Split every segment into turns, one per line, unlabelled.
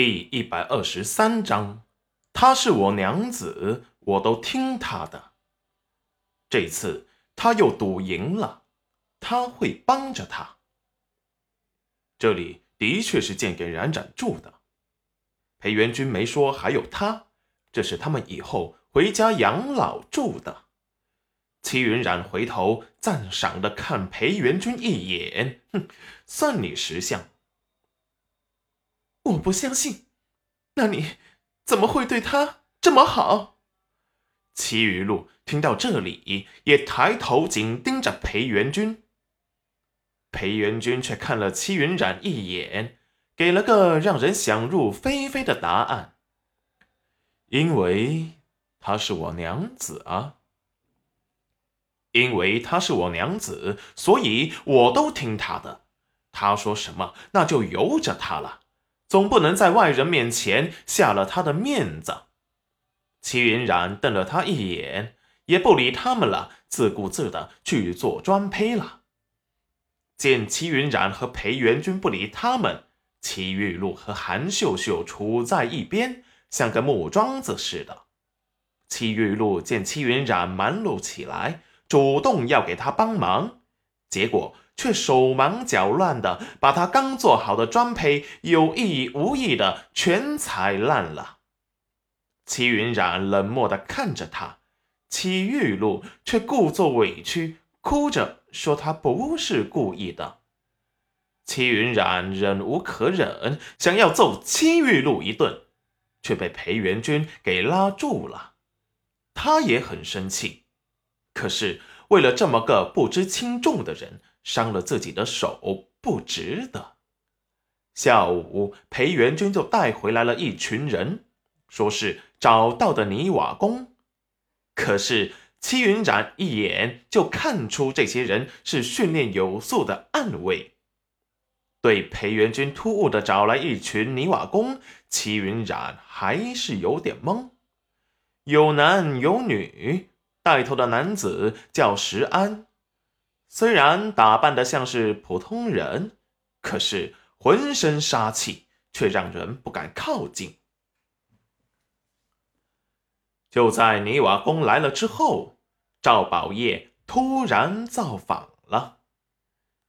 第一百二十三章，她是我娘子，我都听她的。这次他又赌赢了，他会帮着他。这里的确是建给冉冉住的。裴元君没说还有他，这是他们以后回家养老住的。齐云染回头赞赏的看裴元君一眼，哼，算你识相。
我不相信，那你怎么会对他这么好？
齐雨露听到这里，也抬头紧盯着裴元君。裴元君却看了戚云染一眼，给了个让人想入非非的答案。因为她是我娘子啊，因为她是我娘子，所以我都听她的。她说什么，那就由着她了。总不能在外人面前下了他的面子。齐云染瞪了他一眼，也不理他们了，自顾自的去做专胚了。见齐云染和裴元君不理他们，齐玉露和韩秀秀处在一边，像个木桩子似的。齐玉露见齐云染忙碌起来，主动要给他帮忙，结果。却手忙脚乱的把他刚做好的砖胚有意无意的全踩烂了。齐云染冷漠的看着他，齐玉露却故作委屈，哭着说他不是故意的。齐云染忍无可忍，想要揍齐玉露一顿，却被裴元君给拉住了。他也很生气，可是为了这么个不知轻重的人。伤了自己的手，不值得。下午，裴元君就带回来了一群人，说是找到的泥瓦工。可是戚云染一眼就看出这些人是训练有素的暗卫。对裴元君突兀的找来一群泥瓦工，齐云染还是有点懵。有男有女，带头的男子叫石安。虽然打扮的像是普通人，可是浑身杀气却让人不敢靠近。就在泥瓦工来了之后，赵宝业突然造访了，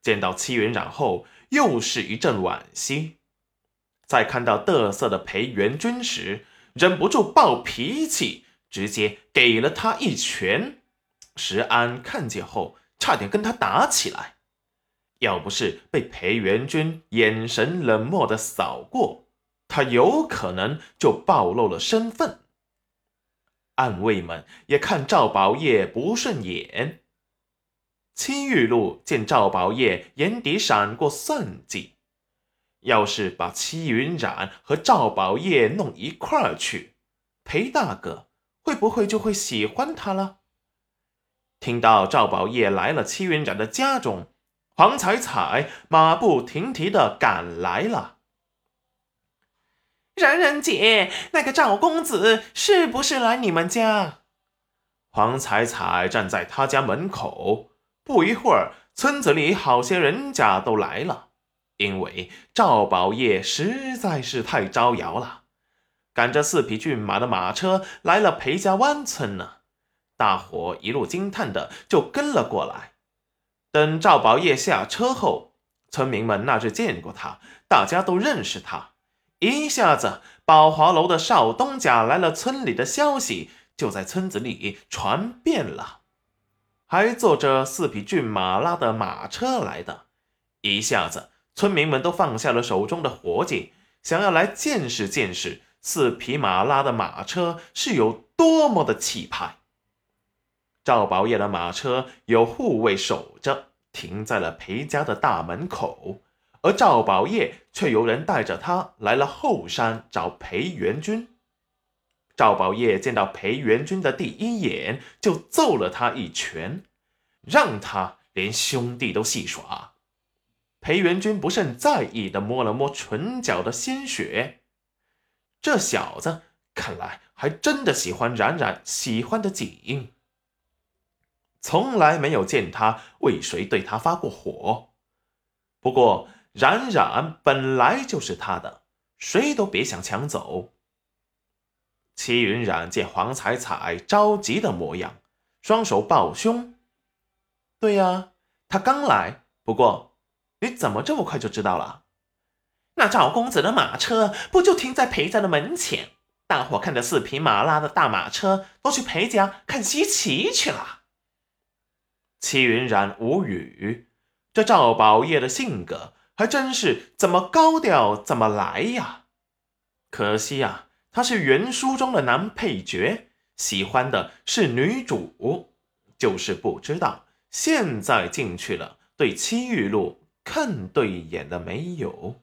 见到戚云染后，又是一阵惋惜。在看到得瑟的裴元君时，忍不住暴脾气，直接给了他一拳。石安看见后。差点跟他打起来，要不是被裴元君眼神冷漠的扫过，他有可能就暴露了身份。暗卫们也看赵宝业不顺眼。戚玉露见赵宝业眼底闪过算计，要是把戚云染和赵宝业弄一块儿去，裴大哥会不会就会喜欢他了？听到赵宝业来了戚云染的家中，黄彩彩马不停蹄的赶来了。
然然姐，那个赵公子是不是来你们家？
黄彩彩站在他家门口，不一会儿，村子里好些人家都来了，因为赵宝业实在是太招摇了，赶着四匹骏马的马车来了裴家湾村呢。大伙一路惊叹的就跟了过来。等赵宝业下车后，村民们那是见过他，大家都认识他。一下子，宝华楼的少东家来了村里的消息就在村子里传遍了。还坐着四匹骏马拉的马车来的，一下子，村民们都放下了手中的活计，想要来见识见识四匹马拉的马车是有多么的气派。赵宝业的马车有护卫守着，停在了裴家的大门口，而赵宝业却由人带着他来了后山找裴元君。赵宝业见到裴元君的第一眼，就揍了他一拳，让他连兄弟都戏耍。裴元君不甚在意的摸了摸唇角的鲜血，这小子看来还真的喜欢冉冉喜欢的紧。从来没有见他为谁对他发过火。不过冉冉本来就是他的，谁都别想抢走。齐云染见黄彩彩着急的模样，双手抱胸。对呀，他刚来。不过，你怎么这么快就知道了？
那赵公子的马车不就停在裴家的门前？大伙看着四匹马拉的大马车，都去裴家看稀奇去了。
戚云染无语，这赵宝业的性格还真是怎么高调怎么来呀。可惜呀。他是原书中的男配角，喜欢的是女主，就是不知道现在进去了，对戚玉露看对眼的没有。